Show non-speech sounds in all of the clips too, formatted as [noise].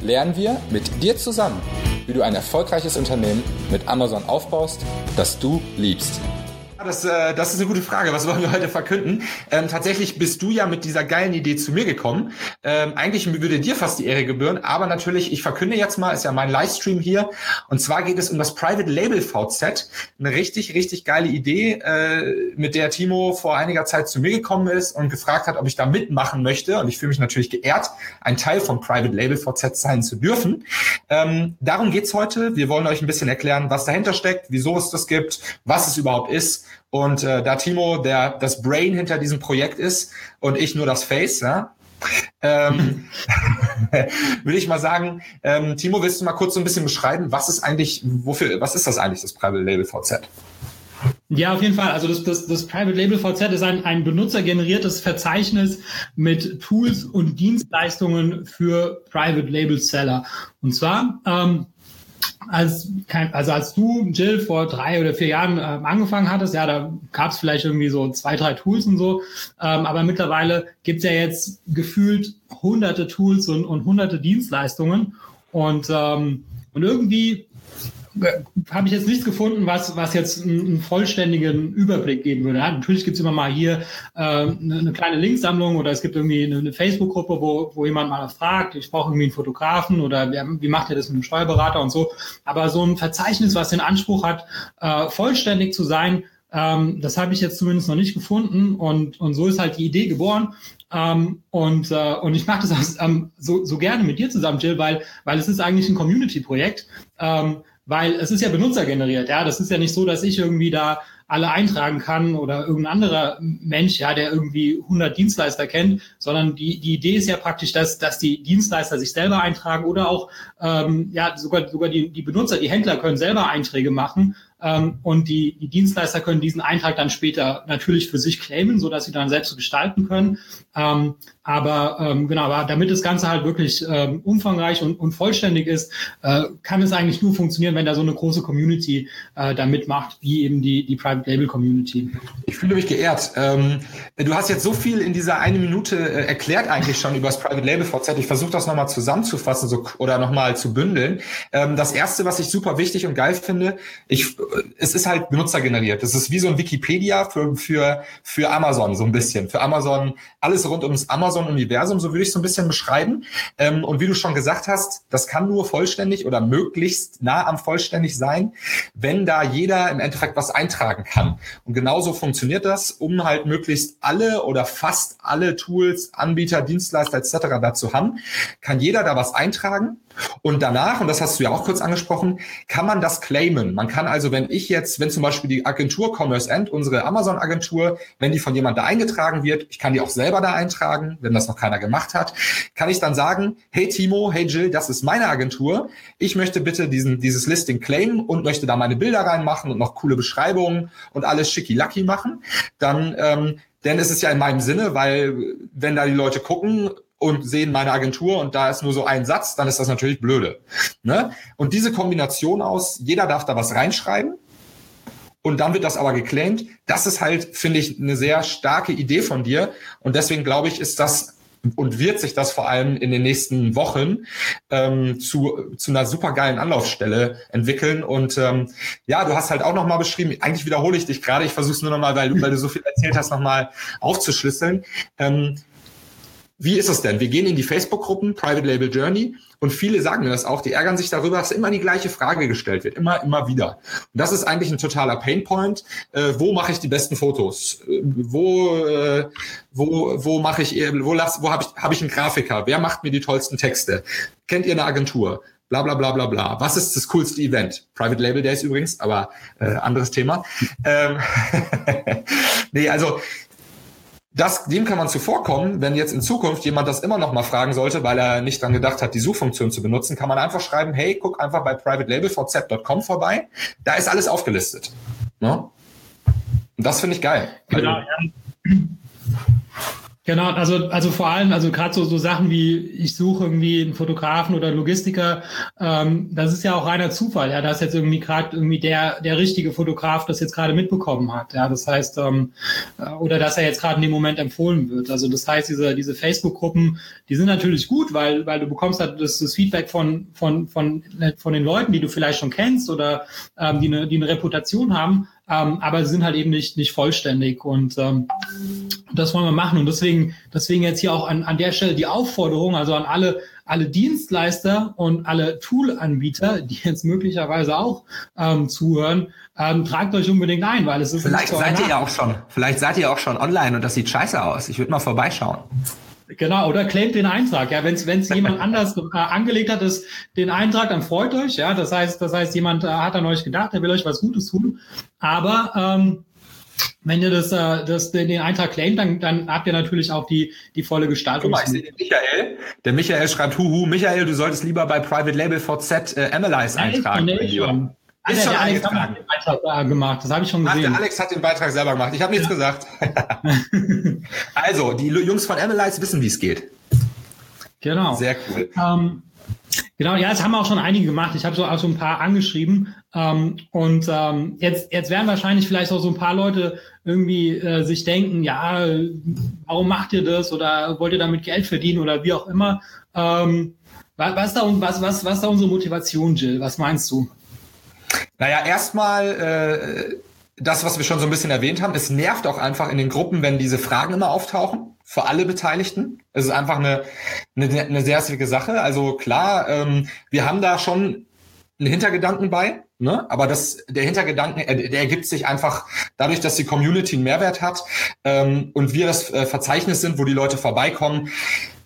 lernen wir mit dir zusammen, wie du ein erfolgreiches Unternehmen mit Amazon aufbaust, das du liebst. Das, äh, das ist eine gute Frage. Was wollen wir heute verkünden? Ähm, tatsächlich bist du ja mit dieser geilen Idee zu mir gekommen. Ähm, eigentlich würde dir fast die Ehre gebühren, aber natürlich, ich verkünde jetzt mal, ist ja mein Livestream hier. Und zwar geht es um das Private Label VZ. Eine richtig, richtig geile Idee, äh, mit der Timo vor einiger Zeit zu mir gekommen ist und gefragt hat, ob ich da mitmachen möchte. Und ich fühle mich natürlich geehrt, ein Teil vom Private Label VZ sein zu dürfen. Ähm, darum geht's heute. Wir wollen euch ein bisschen erklären, was dahinter steckt, wieso es das gibt, was es überhaupt ist und äh, da Timo der das Brain hinter diesem Projekt ist und ich nur das Face, ja, ähm, [laughs] würde ich mal sagen, ähm, Timo, willst du mal kurz so ein bisschen beschreiben, was ist eigentlich, wofür, was ist das eigentlich, das Private Label VZ? Ja, auf jeden Fall. Also das, das, das Private Label VZ ist ein, ein benutzergeneriertes Verzeichnis mit Tools und Dienstleistungen für Private Label Seller. Und zwar ähm, als, also als du, Jill, vor drei oder vier Jahren ähm, angefangen hattest, ja, da gab es vielleicht irgendwie so zwei, drei Tools und so. Ähm, aber mittlerweile gibt's ja jetzt gefühlt hunderte Tools und, und hunderte Dienstleistungen. Und, ähm, und irgendwie habe ich jetzt nichts gefunden, was, was jetzt einen, vollständigen Überblick geben würde. Ja, natürlich gibt es immer mal hier äh, eine, eine, kleine Linksammlung oder es gibt irgendwie eine, eine Facebook-Gruppe, wo, wo jemand mal fragt, ich brauche irgendwie einen Fotografen oder wer, wie macht ihr das mit einem Steuerberater und so. Aber so ein Verzeichnis, was den Anspruch hat, äh, vollständig zu sein, ähm, das habe ich jetzt zumindest noch nicht gefunden und, und so ist halt die Idee geboren. Ähm, und, äh, und ich mache das ähm, so, so gerne mit dir zusammen, Jill, weil, weil es ist eigentlich ein Community-Projekt. Ähm, weil es ist ja benutzergeneriert, ja. Das ist ja nicht so, dass ich irgendwie da alle eintragen kann oder irgendein anderer Mensch, ja, der irgendwie 100 Dienstleister kennt, sondern die, die Idee ist ja praktisch, dass, dass die Dienstleister sich selber eintragen oder auch, ähm, ja, sogar, sogar die, die Benutzer, die Händler können selber Einträge machen ähm, und die, die Dienstleister können diesen Eintrag dann später natürlich für sich claimen, so dass sie dann selbst gestalten können. Ähm, aber ähm, genau, aber damit das Ganze halt wirklich ähm, umfangreich und, und vollständig ist, äh, kann es eigentlich nur funktionieren, wenn da so eine große Community äh, da mitmacht, wie eben die, die Private Label Community. Ich fühle mich geehrt. Ähm, du hast jetzt so viel in dieser eine Minute äh, erklärt eigentlich schon über das Private Label VZ. Ich versuche das nochmal zusammenzufassen so, oder nochmal zu bündeln. Ähm, das erste, was ich super wichtig und geil finde, ich es ist halt benutzergeneriert. Es ist wie so ein Wikipedia für, für, für Amazon, so ein bisschen. Für Amazon, alles rund ums Amazon-Universum, so würde ich es so ein bisschen beschreiben. Ähm, und wie du schon gesagt hast, das kann nur vollständig oder möglichst nah am vollständig sein, wenn da jeder im Endeffekt was eintragen kann. Und genauso funktioniert das, um halt möglichst alle oder fast alle Tools, Anbieter, Dienstleister etc. dazu haben, kann jeder da was eintragen und danach, und das hast du ja auch kurz angesprochen, kann man das claimen. Man kann also, wenn ich jetzt, wenn zum Beispiel die Agentur Commerce End, unsere Amazon-Agentur, wenn die von jemand da eingetragen wird, ich kann die auch selber da eintragen, wenn das noch keiner gemacht hat, kann ich dann sagen, hey Timo, hey Jill, das ist meine Agentur. Ich möchte bitte diesen, dieses Listing claimen und möchte da meine Bilder reinmachen und noch coole Beschreibungen und alles schicki-lucky machen. Dann, ähm, denn es ist ja in meinem Sinne, weil wenn da die Leute gucken, und sehen meine Agentur und da ist nur so ein Satz, dann ist das natürlich blöde. Ne? Und diese Kombination aus, jeder darf da was reinschreiben und dann wird das aber geclaimed, das ist halt, finde ich, eine sehr starke Idee von dir und deswegen glaube ich, ist das und wird sich das vor allem in den nächsten Wochen ähm, zu, zu einer supergeilen Anlaufstelle entwickeln. Und ähm, ja, du hast halt auch nochmal beschrieben, eigentlich wiederhole ich dich gerade, ich versuche es nur nochmal, weil, weil du so viel erzählt hast, nochmal aufzuschlüsseln. Ähm, wie ist es denn? Wir gehen in die Facebook-Gruppen, Private Label Journey, und viele sagen mir das auch, die ärgern sich darüber, dass immer die gleiche Frage gestellt wird, immer, immer wieder. Und das ist eigentlich ein totaler Painpoint. Äh, wo mache ich die besten Fotos? Äh, wo, äh, wo, wo mache ich, wo lass, wo habe ich, habe ich einen Grafiker? Wer macht mir die tollsten Texte? Kennt ihr eine Agentur? Bla bla bla bla bla. Was ist das coolste Event? Private Label Days übrigens, aber äh, anderes Thema. Ähm [laughs] nee, also das, dem kann man zuvorkommen, wenn jetzt in Zukunft jemand das immer noch mal fragen sollte, weil er nicht dran gedacht hat, die Suchfunktion zu benutzen, kann man einfach schreiben, hey, guck einfach bei privatelabelvz.com vorbei. Da ist alles aufgelistet. Ne? Und das finde ich geil. Genau, also, ja. Genau, also, also vor allem, also gerade so, so Sachen wie, ich suche irgendwie einen Fotografen oder Logistiker, ähm, das ist ja auch reiner Zufall, ja, dass jetzt irgendwie gerade irgendwie der, der richtige Fotograf das jetzt gerade mitbekommen hat, ja, das heißt, ähm, äh, oder dass er jetzt gerade in dem Moment empfohlen wird. Also das heißt, diese, diese Facebook-Gruppen, die sind natürlich gut, weil, weil du bekommst halt das, das Feedback von, von, von, von den Leuten, die du vielleicht schon kennst oder ähm, die, eine, die eine Reputation haben, ähm, aber sie sind halt eben nicht, nicht vollständig und ähm, das wollen wir machen und deswegen, deswegen jetzt hier auch an, an der Stelle die Aufforderung, also an alle, alle Dienstleister und alle Tool-Anbieter, die jetzt möglicherweise auch ähm, zuhören, ähm, tragt euch unbedingt ein, weil es ist vielleicht seid ihr ja auch schon, vielleicht seid ihr auch schon online und das sieht scheiße aus. Ich würde mal vorbeischauen. Genau, oder claimt den Eintrag. Ja, wenn es jemand [laughs] anders äh, angelegt hat, ist den Eintrag, dann freut euch. Ja, das heißt, das heißt, jemand äh, hat an euch gedacht, der will euch was Gutes tun. Aber ähm, wenn ihr das, äh, das, den Eintrag claimt, dann, dann habt ihr natürlich auch die, die volle Gestaltung. Guck mal, ich sehe den Michael. Der Michael schreibt, huhu, Michael, du solltest lieber bei Private Label VZ äh, Analyze eintragen. Ja, ist schon der Alex hat den Beitrag gemacht, das habe ich schon gesehen. Ach, der Alex hat den Beitrag selber gemacht. Ich habe nichts ja. gesagt. [laughs] also, die Jungs von Analyze wissen, wie es geht. Genau. Sehr cool. Ähm, genau, ja, das haben auch schon einige gemacht. Ich habe so auch so ein paar angeschrieben. Ähm, und ähm, jetzt, jetzt werden wahrscheinlich vielleicht auch so ein paar Leute irgendwie äh, sich denken, ja, warum macht ihr das oder wollt ihr damit Geld verdienen oder wie auch immer. Ähm, was, was, da, was, was, was ist da unsere Motivation, Jill? Was meinst du? Naja, erstmal äh, das, was wir schon so ein bisschen erwähnt haben, es nervt auch einfach in den Gruppen, wenn diese Fragen immer auftauchen, für alle Beteiligten. Es ist einfach eine, eine, eine sehr schwierige Sache. Also klar, ähm, wir haben da schon einen Hintergedanken bei, ne? aber das, der Hintergedanken, äh, der ergibt sich einfach dadurch, dass die Community einen Mehrwert hat ähm, und wir das äh, Verzeichnis sind, wo die Leute vorbeikommen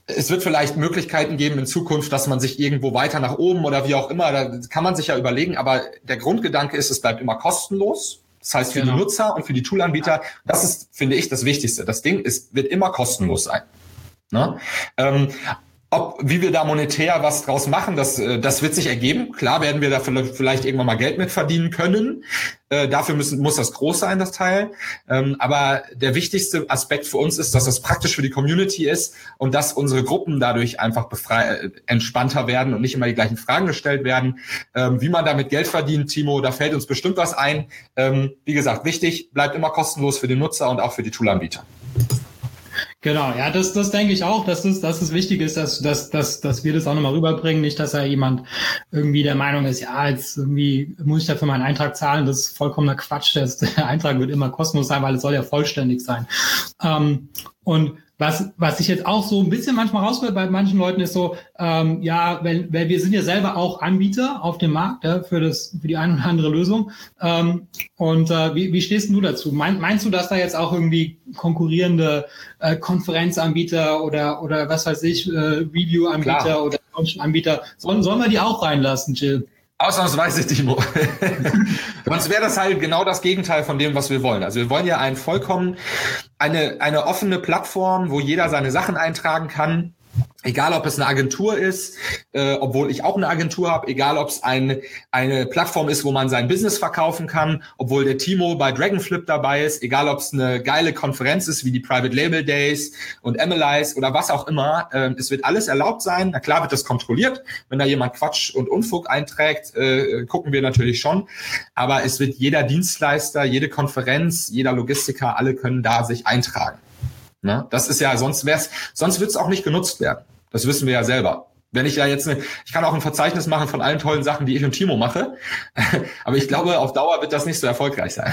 es wird vielleicht Möglichkeiten geben in Zukunft, dass man sich irgendwo weiter nach oben oder wie auch immer, da kann man sich ja überlegen, aber der Grundgedanke ist, es bleibt immer kostenlos. Das heißt, für genau. die Nutzer und für die Toolanbieter, das ist, finde ich, das Wichtigste. Das Ding ist, wird immer kostenlos sein. Ne? Ähm, ob, wie wir da monetär was draus machen, das, äh, das wird sich ergeben. Klar werden wir da vielleicht irgendwann mal Geld mit verdienen können. Äh, dafür müssen, muss das groß sein, das Teil. Ähm, aber der wichtigste Aspekt für uns ist, dass das praktisch für die Community ist und dass unsere Gruppen dadurch einfach befrei äh, entspannter werden und nicht immer die gleichen Fragen gestellt werden. Ähm, wie man damit Geld verdient, Timo, da fällt uns bestimmt was ein. Ähm, wie gesagt, wichtig, bleibt immer kostenlos für den Nutzer und auch für die Toolanbieter. Genau, ja, das, das denke ich auch, dass es, dass es wichtig ist, dass, dass, dass, dass wir das auch nochmal rüberbringen. Nicht, dass da jemand irgendwie der Meinung ist, ja, jetzt irgendwie muss ich dafür meinen Eintrag zahlen. Das ist vollkommener Quatsch. Der Eintrag wird immer kostenlos sein, weil es soll ja vollständig sein. Ähm, und was, was ich jetzt auch so ein bisschen manchmal raushört bei manchen Leuten ist so, ähm, ja, weil, weil wir sind ja selber auch Anbieter auf dem Markt ja, für, das, für die eine oder andere Lösung. Ähm, und äh, wie, wie stehst du dazu? Mein, meinst du, dass da jetzt auch irgendwie konkurrierende äh, Konferenzanbieter oder, oder was weiß ich, äh, Review-Anbieter oder Anbieter, sollen, sollen wir die auch reinlassen, Jill? Ausnahmsweise, Timo. [laughs] Sonst wäre das halt genau das Gegenteil von dem, was wir wollen. Also wir wollen ja ein vollkommen, eine, eine offene Plattform, wo jeder seine Sachen eintragen kann Egal, ob es eine Agentur ist, äh, obwohl ich auch eine Agentur habe, egal, ob es ein, eine Plattform ist, wo man sein Business verkaufen kann, obwohl der Timo bei Dragonflip dabei ist, egal, ob es eine geile Konferenz ist, wie die Private Label Days und MLIs oder was auch immer. Äh, es wird alles erlaubt sein. Na klar wird das kontrolliert. Wenn da jemand Quatsch und Unfug einträgt, äh, gucken wir natürlich schon. Aber es wird jeder Dienstleister, jede Konferenz, jeder Logistiker, alle können da sich eintragen. Ne? Das ist ja, sonst wär's, sonst wird es auch nicht genutzt werden. Das wissen wir ja selber. Wenn ich ja jetzt, ne, ich kann auch ein Verzeichnis machen von allen tollen Sachen, die ich und Timo mache, [laughs] aber ich glaube, auf Dauer wird das nicht so erfolgreich sein.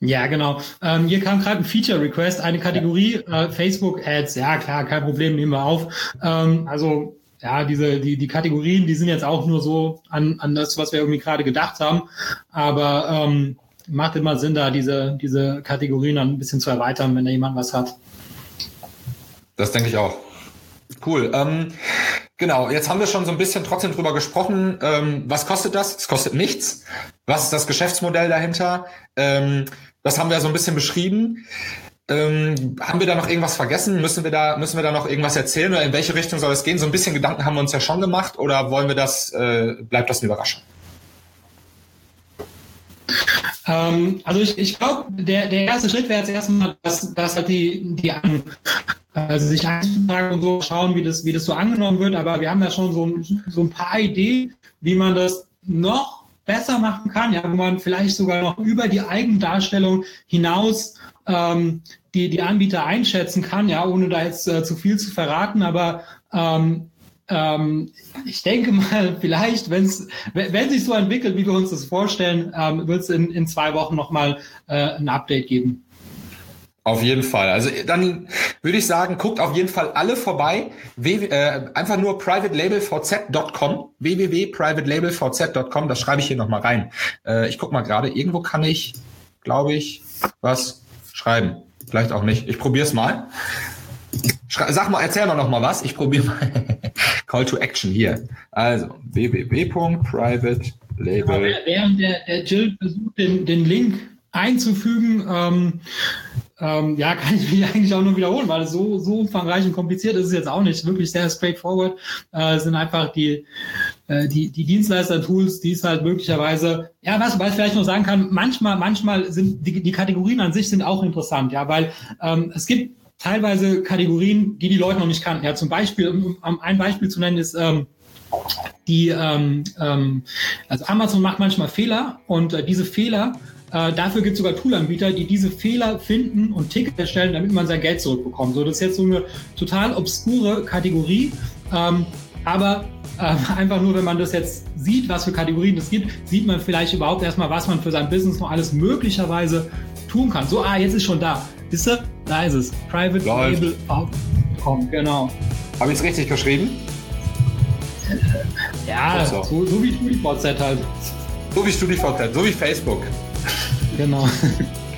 Ja, genau. Ähm, hier kam gerade ein Feature-Request, eine Kategorie äh, Facebook-Ads. Ja, klar, kein Problem, nehmen wir auf. Ähm, also ja, diese die die Kategorien, die sind jetzt auch nur so an an das, was wir irgendwie gerade gedacht haben. Aber ähm, macht immer Sinn, da diese, diese Kategorien dann ein bisschen zu erweitern, wenn da jemand was hat. Das denke ich auch. Cool. Ähm, genau, jetzt haben wir schon so ein bisschen trotzdem drüber gesprochen. Ähm, was kostet das? Es kostet nichts. Was ist das Geschäftsmodell dahinter? Ähm, das haben wir so ein bisschen beschrieben. Ähm, haben wir da noch irgendwas vergessen? Müssen wir da müssen wir da noch irgendwas erzählen oder in welche Richtung soll es gehen? So ein bisschen Gedanken haben wir uns ja schon gemacht oder wollen wir das äh, bleibt das eine Überraschung? Ähm, also ich, ich glaube, der, der erste Schritt wäre jetzt erstmal, dass, dass halt die, die also sich einzutragen und so schauen, wie das, wie das so angenommen wird. Aber wir haben ja schon so, so ein paar Ideen, wie man das noch besser machen kann, ja, wo man vielleicht sogar noch über die Eigendarstellung hinaus ähm, die, die Anbieter einschätzen kann, ja, ohne da jetzt äh, zu viel zu verraten, aber ähm, ähm, ich denke mal, vielleicht, wenn's, wenn sich so entwickelt, wie wir uns das vorstellen, ähm, wird es in, in zwei Wochen nochmal äh, ein Update geben. Auf jeden Fall. Also dann würde ich sagen, guckt auf jeden Fall alle vorbei. W äh, einfach nur privatelabelvz.com, www.privatelabelvz.com, das schreibe ich hier nochmal rein. Äh, ich guck mal gerade, irgendwo kann ich, glaube ich, was schreiben. Vielleicht auch nicht. Ich probiere es mal. Sag mal, erzähl mal noch mal was. Ich probiere mal. [laughs] Call to Action hier. Also www.privatelabel. Während der, der Jill versucht, den, den Link einzufügen, ähm, ähm, ja, kann ich mich eigentlich auch nur wiederholen, weil so, so umfangreich und kompliziert ist es jetzt auch nicht. Wirklich sehr straightforward. Äh, sind einfach die, äh, die, die Dienstleister-Tools, die es halt möglicherweise, ja, was, was ich vielleicht noch sagen kann, manchmal, manchmal sind die, die Kategorien an sich sind auch interessant, ja, weil ähm, es gibt teilweise Kategorien, die die Leute noch nicht kannten. Ja, zum Beispiel, um, ein Beispiel zu nennen, ist ähm, die, ähm, ähm, also Amazon macht manchmal Fehler und äh, diese Fehler äh, dafür gibt es sogar Toolanbieter, die diese Fehler finden und Tickets erstellen, damit man sein Geld zurückbekommt. So, das ist jetzt so eine total obskure Kategorie, ähm, aber äh, [laughs] einfach nur, wenn man das jetzt sieht, was für Kategorien es gibt, sieht man vielleicht überhaupt erstmal, was man für sein Business noch alles möglicherweise tun kann. So, ah, jetzt ist schon da. Wisst ihr? Da ist es. Private Läuft. Label Outcome, genau. Habe ich es richtig geschrieben? [laughs] Ja, so, so, so wie StudiVZ halt. So wie StudiVZ, so wie Facebook. Genau.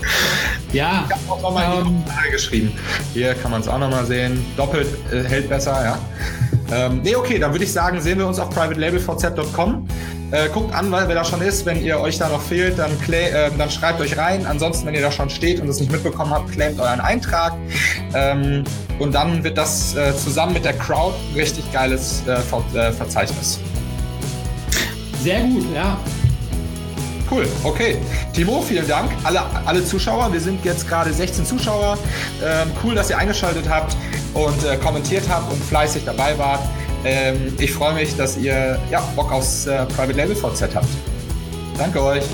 [laughs] ja. Ich habe auch nochmal ähm, geschrieben. Hier kann man es auch nochmal sehen. Doppelt äh, hält besser, ja. Ähm, nee, okay, dann würde ich sagen, sehen wir uns auf privatelabelvz.com. Äh, guckt an, wer da schon ist. Wenn ihr euch da noch fehlt, dann, äh, dann schreibt euch rein. Ansonsten, wenn ihr da schon steht und es nicht mitbekommen habt, claimt euren Eintrag. Ähm, und dann wird das äh, zusammen mit der Crowd ein richtig geiles äh, Ver äh, Verzeichnis. Sehr gut, ja. Cool, okay. Timo, vielen Dank. Alle, alle Zuschauer, wir sind jetzt gerade 16 Zuschauer. Ähm, cool, dass ihr eingeschaltet habt und äh, kommentiert habt und fleißig dabei wart. Ähm, ich freue mich, dass ihr ja, Bock aufs äh, Private Label VZ habt. Danke euch.